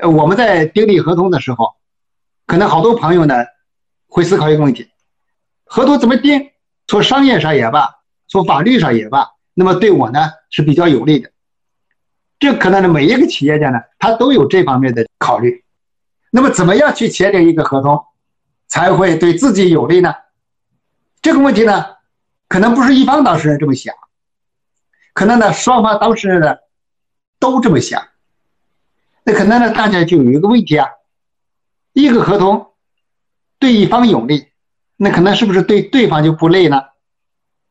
呃，我们在订立合同的时候，可能好多朋友呢会思考一个问题：合同怎么订？从商业上也罢，从法律上也罢，那么对我呢是比较有利的。这可能呢，每一个企业家呢，他都有这方面的考虑。那么，怎么样去签订一个合同，才会对自己有利呢？这个问题呢，可能不是一方当事人这么想，可能呢，双方当事人呢都这么想。那可能呢，大家就有一个问题啊：一个合同对一方有利，那可能是不是对对方就不利呢？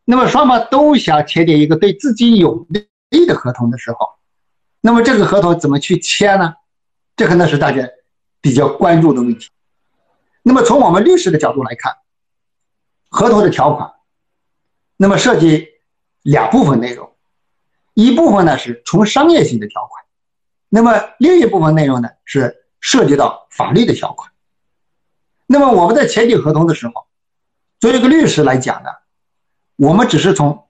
那么，双方都想签订一个对自己有利的合同的时候。那么这个合同怎么去签呢？这可能是大家比较关注的问题。那么从我们律师的角度来看，合同的条款，那么涉及两部分内容，一部分呢是纯商业性的条款，那么另一部分内容呢是涉及到法律的条款。那么我们在签订合同的时候，作为一个律师来讲呢，我们只是从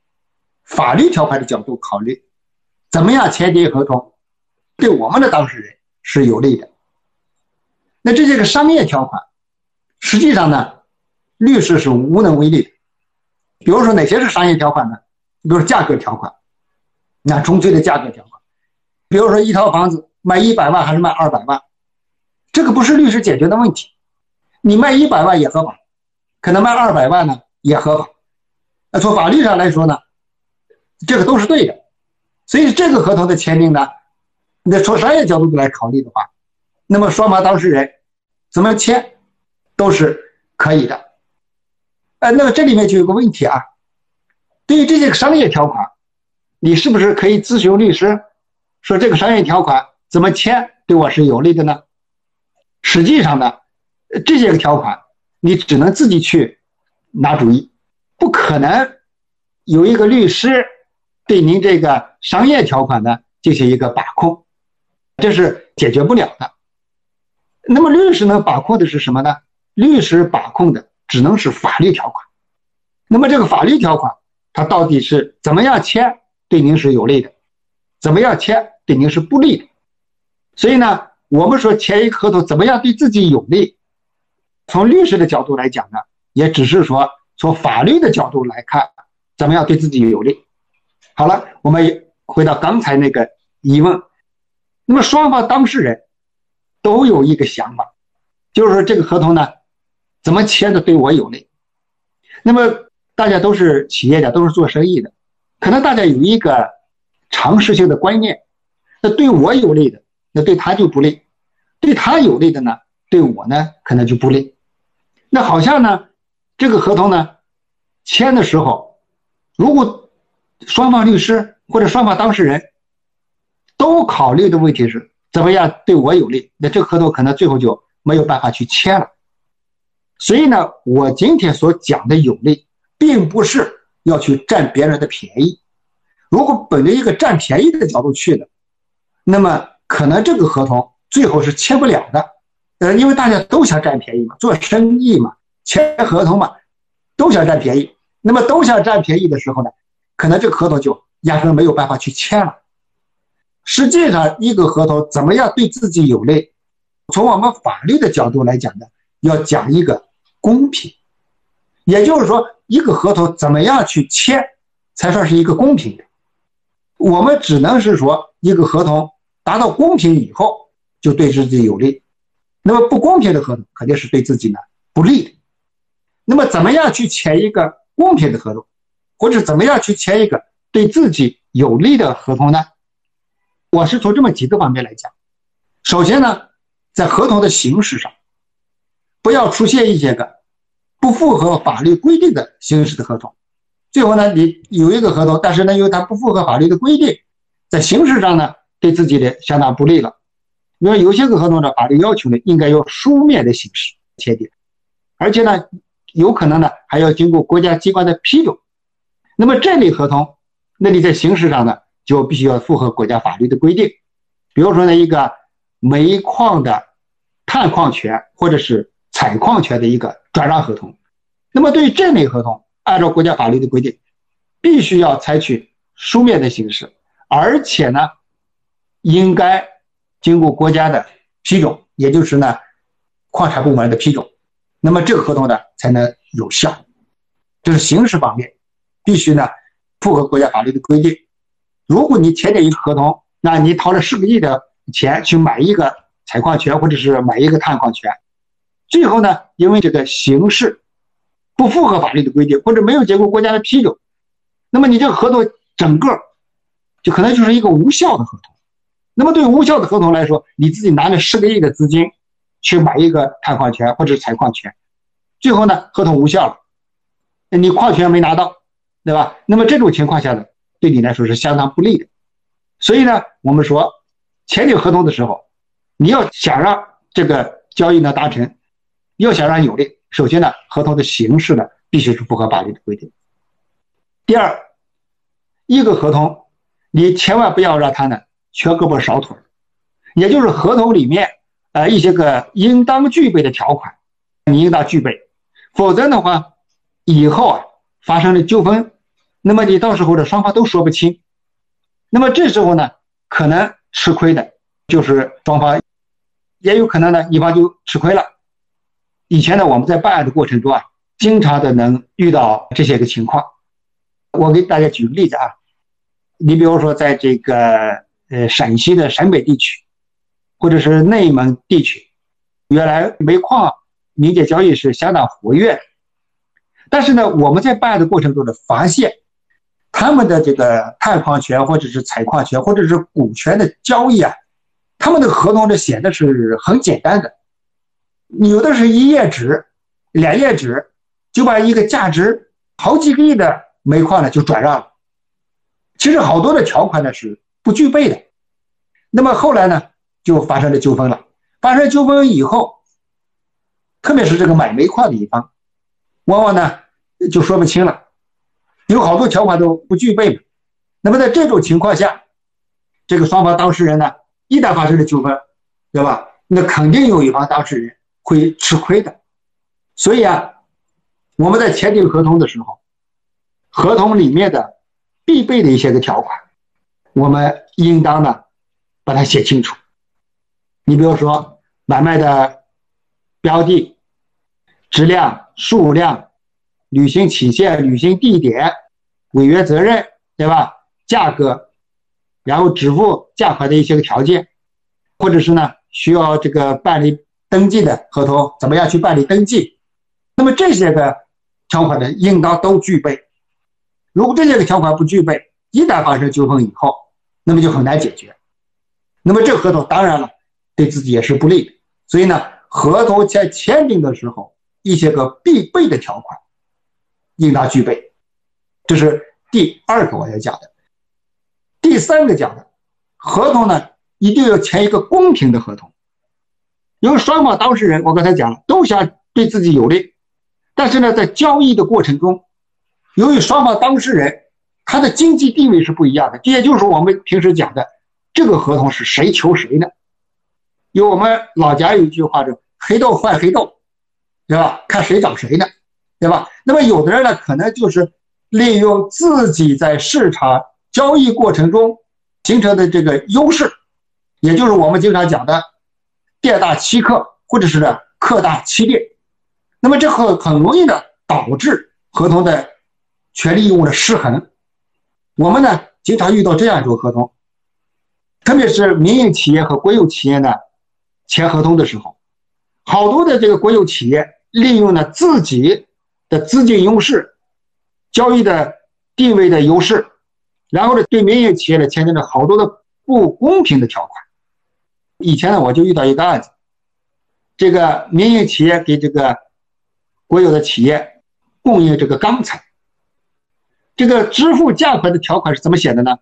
法律条款的角度考虑。怎么样签订合同，对我们的当事人是有利的？那这些个商业条款，实际上呢，律师是无能为力的。比如说哪些是商业条款呢？比如价格条款，那纯粹的价格条款。比如说一套房子卖一百万还是卖二百万，这个不是律师解决的问题。你卖一百万也合法，可能卖二百万呢也合法。那从法律上来说呢，这个都是对的。所以这个合同的签订呢，那从商业角度来考虑的话，那么双方当事人怎么签都是可以的。呃，那么这里面就有个问题啊，对于这些商业条款，你是不是可以咨询律师，说这个商业条款怎么签对我是有利的呢？实际上呢，这些个条款你只能自己去拿主意，不可能有一个律师。对您这个商业条款呢进行一个把控，这是解决不了的。那么律师能把控的是什么呢？律师把控的只能是法律条款。那么这个法律条款它到底是怎么样签对您是有利的，怎么样签对您是不利的？所以呢，我们说签一个合同怎么样对自己有利，从律师的角度来讲呢，也只是说从法律的角度来看怎么样对自己有利。好了，我们回到刚才那个疑问。那么双方当事人都有一个想法，就是说这个合同呢，怎么签的对我有利？那么大家都是企业家，都是做生意的，可能大家有一个常识性的观念：那对我有利的，那对他就不利；对他有利的呢，对我呢可能就不利。那好像呢，这个合同呢签的时候，如果双方律师或者双方当事人都考虑的问题是怎么样对我有利，那这个合同可能最后就没有办法去签了。所以呢，我今天所讲的有利，并不是要去占别人的便宜。如果本着一个占便宜的角度去的，那么可能这个合同最后是签不了的。呃，因为大家都想占便宜嘛，做生意嘛，签合同嘛，都想占便宜。那么都想占便宜的时候呢？可能这个合同就压根没有办法去签了。实际上，一个合同怎么样对自己有利？从我们法律的角度来讲呢，要讲一个公平。也就是说，一个合同怎么样去签，才算是一个公平的？我们只能是说，一个合同达到公平以后，就对自己有利。那么不公平的合同，肯定是对自己呢不利的。那么怎么样去签一个公平的合同？或者怎么样去签一个对自己有利的合同呢？我是从这么几个方面来讲。首先呢，在合同的形式上，不要出现一些个不符合法律规定的形式的合同。最后呢，你有一个合同，但是呢，因为它不符合法律的规定，在形式上呢，对自己的相当不利了。因为有些个合同的法律要求呢，应该用书面的形式签订，而且呢，有可能呢，还要经过国家机关的批准。那么这类合同，那你在形式上呢，就必须要符合国家法律的规定。比如说呢，一个煤矿的探矿权或者是采矿权的一个转让合同，那么对于这类合同，按照国家法律的规定，必须要采取书面的形式，而且呢，应该经过国家的批准，也就是呢矿产部门的批准，那么这个合同呢才能有效。这是形式方面，必须呢符合国家法律的规定。如果你签订一个合同，那你掏了十个亿的钱去买一个采矿权或者是买一个探矿权，最后呢因为这个形式不符合法律的规定，或者没有经过国家的批准，那么你这个合同整个就可能就是一个无效的合同。那么对无效的合同来说，你自己拿了十个亿的资金去买一个探矿权或者采矿权，最后呢合同无效了。你矿权没拿到，对吧？那么这种情况下呢，对你来说是相当不利的。所以呢，我们说签订合同的时候，你要想让这个交易呢达成，要想让有利，首先呢，合同的形式呢必须是符合法律的规定。第二，一个合同，你千万不要让它呢缺胳膊少腿，也就是合同里面呃一些个应当具备的条款，你应当具备，否则的话。以后啊发生了纠纷，那么你到时候的双方都说不清，那么这时候呢，可能吃亏的就是双方，也有可能呢一方就吃亏了。以前呢我们在办案的过程中啊，经常的能遇到这些个情况。我给大家举个例子啊，你比如说在这个呃陕西的陕北地区，或者是内蒙地区，原来煤矿民间交易是相当活跃。但是呢，我们在办案的过程中呢，发现他们的这个探矿权或者是采矿权或者是股权的交易啊，他们的合同呢写的是很简单的，有的是一页纸、两页纸，就把一个价值好几个亿的煤矿呢就转让了。其实好多的条款呢是不具备的。那么后来呢，就发生了纠纷了。发生纠纷以后，特别是这个买煤矿的一方。往往呢就说不清了，有好多条款都不具备。那么在这种情况下，这个双方当事人呢，一旦发生了纠纷，对吧？那肯定有一方当事人会吃亏的。所以啊，我们在签订合同的时候，合同里面的必备的一些个条款，我们应当呢把它写清楚。你比如说买卖的标的。质量、数量、履行期限、履行地点、违约责任，对吧？价格，然后支付价款的一些个条件，或者是呢需要这个办理登记的合同，怎么样去办理登记？那么这些个条款呢，应当都具备。如果这些个条款不具备，一旦发生纠纷以后，那么就很难解决。那么这个合同当然了，对自己也是不利的。所以呢，合同在签订的时候。一些个必备的条款应当具备，这是第二个我要讲的。第三个讲的合同呢，一定要签一个公平的合同，因为双方当事人我刚才讲了，都想对自己有利，但是呢，在交易的过程中，由于双方当事人他的经济地位是不一样的，这也就是我们平时讲的这个合同是谁求谁呢？有我们老家有一句话叫“黑豆换黑豆”。对吧？看谁找谁呢，对吧？那么有的人呢，可能就是利用自己在市场交易过程中形成的这个优势，也就是我们经常讲的店大欺客，或者是呢客大欺店。那么这很很容易的导致合同的权利义务的失衡。我们呢经常遇到这样一种合同，特别是民营企业和国有企业呢签合同的时候，好多的这个国有企业。利用了自己的资金优势、交易的地位的优势，然后呢，对民营企业呢签订了好多的不公平的条款。以前呢，我就遇到一个案子，这个民营企业给这个国有的企业供应这个钢材，这个支付价款的条款是怎么写的呢？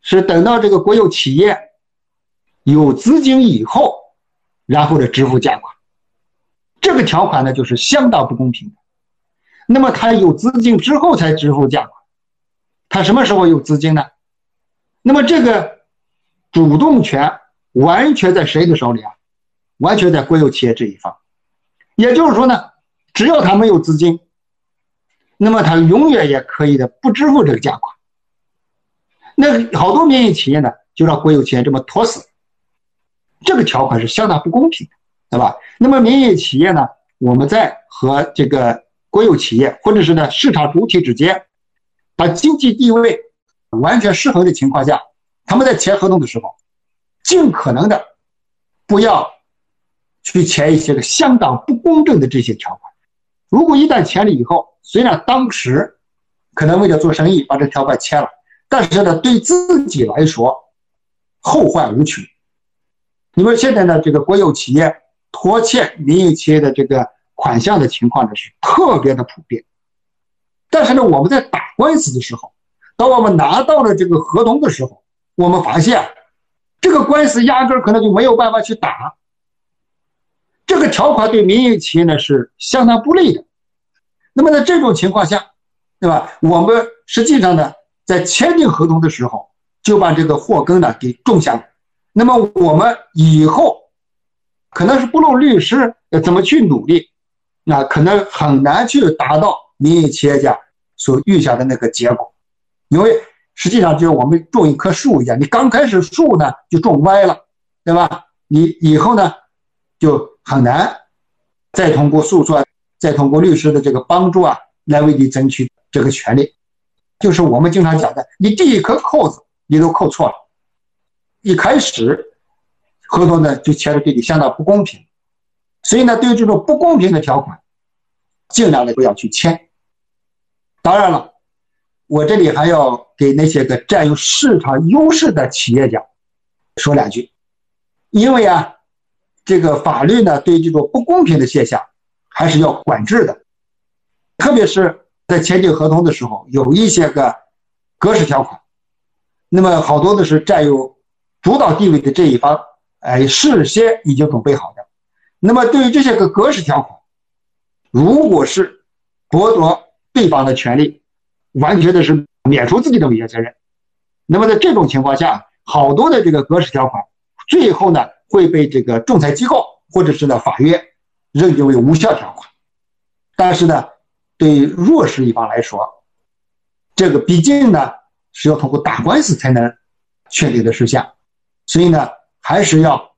是等到这个国有企业有资金以后，然后呢支付价款。这个条款呢，就是相当不公平的。那么他有资金之后才支付价款，他什么时候有资金呢？那么这个主动权完全在谁的手里啊？完全在国有企业这一方。也就是说呢，只要他没有资金，那么他永远也可以的不支付这个价款。那好多民营企业呢，就让国有企业这么拖死。这个条款是相当不公平的，对吧？那么民营企业呢，我们在和这个国有企业或者是呢市场主体之间，把经济地位完全失衡的情况下，他们在签合同的时候，尽可能的不要去签一些个相当不公正的这些条款。如果一旦签了以后，虽然当时可能为了做生意把这条款签了，但是呢，对自己来说后患无穷。你们现在呢，这个国有企业拖欠民营企业的这个款项的情况呢，是特别的普遍。但是呢，我们在打官司的时候，当我们拿到了这个合同的时候，我们发现这个官司压根儿可能就没有办法去打。这个条款对民营企业呢是相当不利的。那么在这种情况下，对吧？我们实际上呢，在签订合同的时候就把这个祸根呢给种下。那么我们以后可能是不论律师要怎么去努力，那可能很难去达到民营企业家所预想的那个结果，因为实际上就是我们种一棵树一样，你刚开始树呢就种歪了，对吧？你以后呢就。很难再通过诉讼，再通过律师的这个帮助啊，来为你争取这个权利。就是我们经常讲的，你第一颗扣子你都扣错了，一开始合同呢就签的对你相当不公平。所以呢，对于这种不公平的条款，尽量的不要去签。当然了，我这里还要给那些个占有市场优势的企业家说两句，因为啊。这个法律呢，对这种不公平的现象还是要管制的，特别是在签订合同的时候，有一些个格式条款，那么好多的是占有主导地位的这一方，哎，事先已经准备好的。那么对于这些个格式条款，如果是剥夺对方的权利，完全的是免除自己的违约责任，那么在这种情况下，好多的这个格式条款，最后呢？会被这个仲裁机构或者是呢法院认定为无效条款，但是呢，对弱势一方来说，这个毕竟呢是要通过打官司才能确定的事项，所以呢，还是要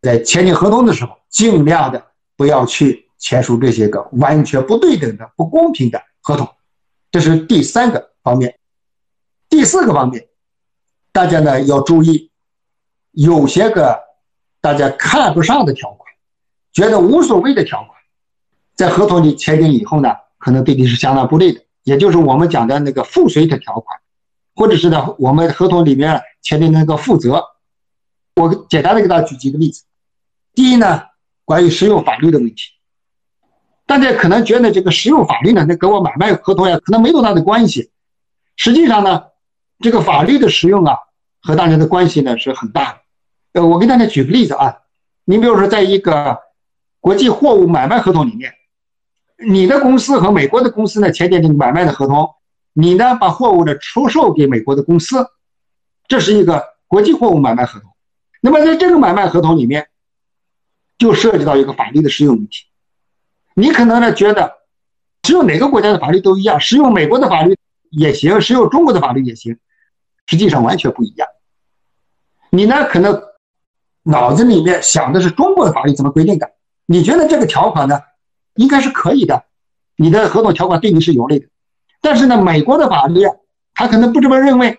在签订合同的时候，尽量的不要去签署这些个完全不对等的、不公平的合同。这是第三个方面，第四个方面，大家呢要注意，有些个。大家看不上的条款，觉得无所谓的条款，在合同里签订以后呢，可能对你是相当不利的。也就是我们讲的那个附随的条款，或者是呢，我们合同里面签订那个负责。我简单的给大家举几个例子。第一呢，关于适用法律的问题，大家可能觉得这个适用法律呢，那跟我买卖合同呀，可能没多大的关系。实际上呢，这个法律的使用啊，和大家的关系呢是很大的。呃，我给大家举个例子啊，你比如说，在一个国际货物买卖合同里面，你的公司和美国的公司呢签订这个买卖的合同，你呢把货物呢出售给美国的公司，这是一个国际货物买卖合同。那么在这个买卖合同里面，就涉及到一个法律的适用问题。你可能呢觉得，只有哪个国家的法律都一样，适用美国的法律也行，适用中国的法律也行，实际上完全不一样。你呢可能。脑子里面想的是中国的法律怎么规定的？你觉得这个条款呢，应该是可以的，你的合同条款对你是有利的。但是呢，美国的法律啊他可能不这么认为，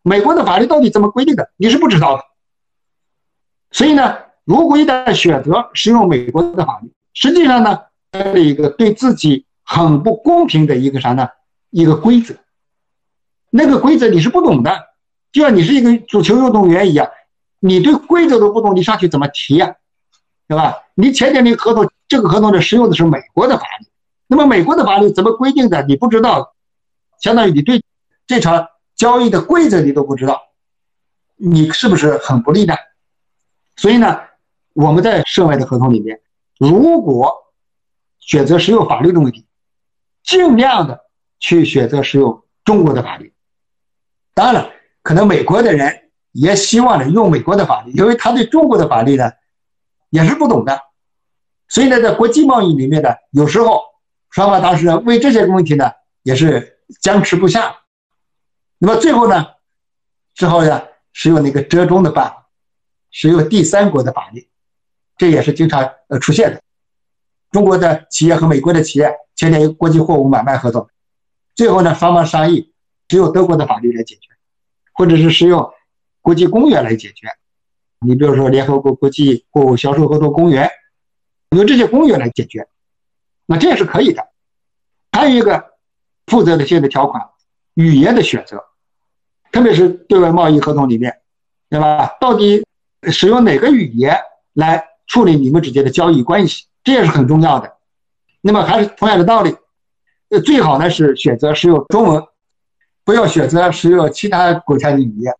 美国的法律到底怎么规定的，你是不知道的。所以呢，如果一旦选择使用美国的法律，实际上呢，了一个对自己很不公平的一个啥呢？一个规则。那个规则你是不懂的，就像你是一个足球运动员一样。你对规则都不懂，你上去怎么提呀？对吧？你签订的合同，这个合同的适用的是美国的法律，那么美国的法律怎么规定的？你不知道，相当于你对这场交易的规则你都不知道，你是不是很不利呢？所以呢，我们在涉外的合同里面，如果选择使用法律的问题，尽量的去选择使用中国的法律。当然了，可能美国的人。也希望呢用美国的法律，因为他对中国的法律呢也是不懂的，所以呢，在国际贸易里面呢，有时候双方当事人为这些问题呢也是僵持不下，那么最后呢，只好呢使用那个折中的办法，使用第三国的法律，这也是经常呃出现的。中国的企业和美国的企业签订国际货物买卖合同，最后呢双方商议，只有德国的法律来解决，或者是使用国际公约来解决。你比如说联合国国际货物销售合同公约，用这些公约来解决，那这也是可以的。还有一个负责的新的条款，语言的选择，特别是对外贸易合同里面，对吧？到底使用哪个语言来处理你们之间的交易关系？这也是很重要的。那么还是同样的道理，最好呢是选择使用中文，不要选择使用其他国家的语言，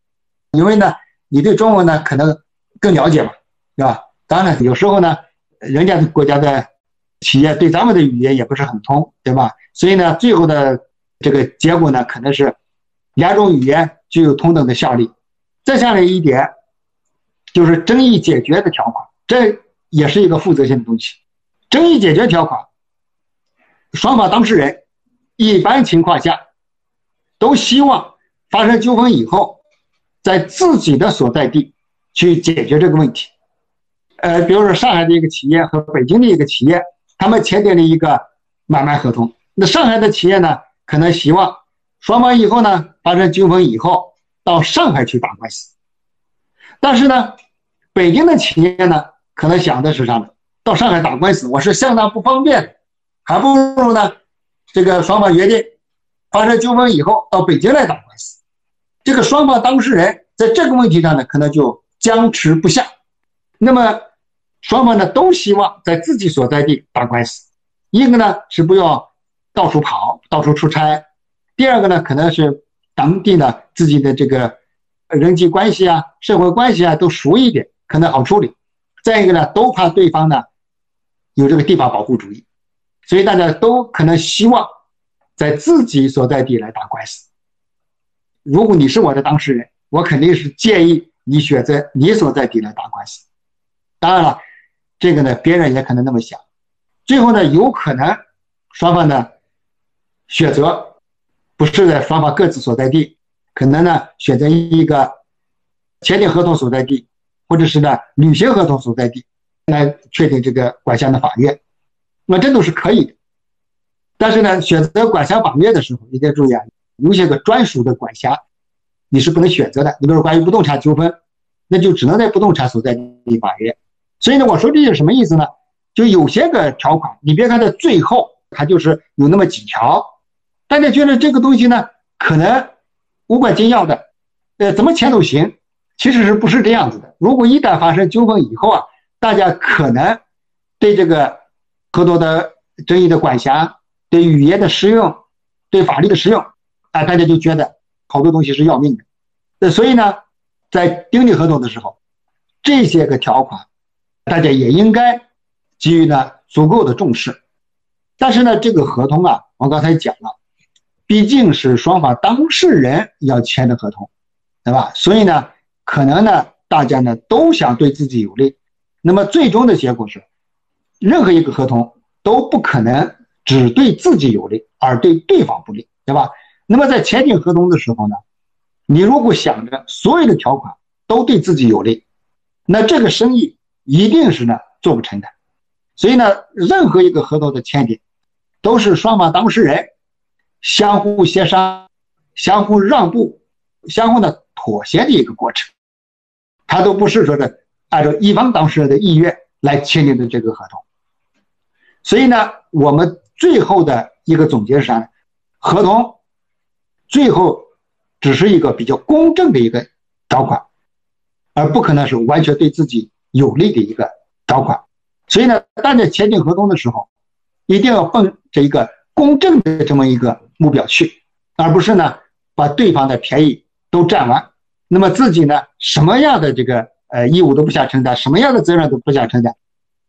因为呢，你对中文呢可能更了解嘛，对吧？当然，有时候呢，人家的国家的企业对咱们的语言也不是很通，对吧？所以呢，最后的这个结果呢，可能是两种语言具有同等的效力。再下来一点，就是争议解决的条款，这也是一个负责性的东西。争议解决条款，双方当事人一般情况下都希望发生纠纷以后，在自己的所在地去解决这个问题。呃，比如说上海的一个企业和北京的一个企业，他们签订了一个买卖合同。那上海的企业呢，可能希望双方以后呢发生纠纷以后到上海去打官司，但是呢，北京的企业呢，可能想的是啥呢？到上海打官司，我是相当不方便，还不如呢，这个双方约定发生纠纷以后到北京来打官司。这个双方当事人在这个问题上呢，可能就僵持不下。那么双方呢都希望在自己所在地打官司，一个呢是不要到处跑、到处出差，第二个呢可能是当地呢自己的这个人际关系啊、社会关系啊都熟一点，可能好处理。再一个呢，都怕对方呢。有这个地方保护主义，所以大家都可能希望在自己所在地来打官司。如果你是我的当事人，我肯定是建议你选择你所在地来打官司。当然了，这个呢，别人也可能那么想。最后呢，有可能双方呢选择不是在双方各自所在地，可能呢选择一个签订合同所在地，或者是呢履行合同所在地。来确定这个管辖的法院，那这都是可以的。但是呢，选择管辖法院的时候，一定要注意啊，有些个专属的管辖你是不能选择的。你比如说关于不动产纠纷，那就只能在不动产所在地法院。所以呢，我说这些什么意思呢？就有些个条款，你别看它最后它就是有那么几条，大家觉得这个东西呢可能无关紧要的，呃，怎么签都行。其实是不是这样子的？如果一旦发生纠纷以后啊。大家可能对这个合同的争议的管辖、对语言的适用、对法律的适用，啊，大家就觉得好多东西是要命的。那所以呢，在订立合同的时候，这些个条款，大家也应该给予呢足够的重视。但是呢，这个合同啊，我刚才讲了，毕竟是双方当事人要签的合同，对吧？所以呢，可能呢，大家呢都想对自己有利。那么最终的结果是，任何一个合同都不可能只对自己有利而对对方不利，对吧？那么在签订合同的时候呢，你如果想着所有的条款都对自己有利，那这个生意一定是呢做不成的。所以呢，任何一个合同的签订，都是双方当事人相互协商、相互让步、相互的妥协的一个过程，它都不是说的。按照一方当事人的意愿来签订的这个合同，所以呢，我们最后的一个总结是啥呢？合同最后只是一个比较公正的一个条款，而不可能是完全对自己有利的一个条款。所以呢，大家签订合同的时候，一定要奔着一个公正的这么一个目标去，而不是呢把对方的便宜都占完，那么自己呢什么样的这个。呃，义务都不想承担，什么样的责任都不想承担，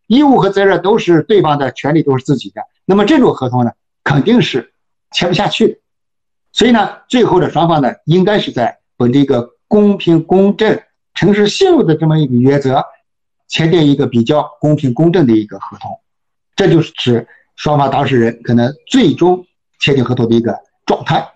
义务和责任都是对方的，权利都是自己的。那么这种合同呢，肯定是签不下去的。所以呢，最后的双方呢，应该是在本着一个公平、公正、诚实、信用的这么一个原则，签订一个比较公平、公正的一个合同。这就是指双方当事人可能最终签订合同的一个状态。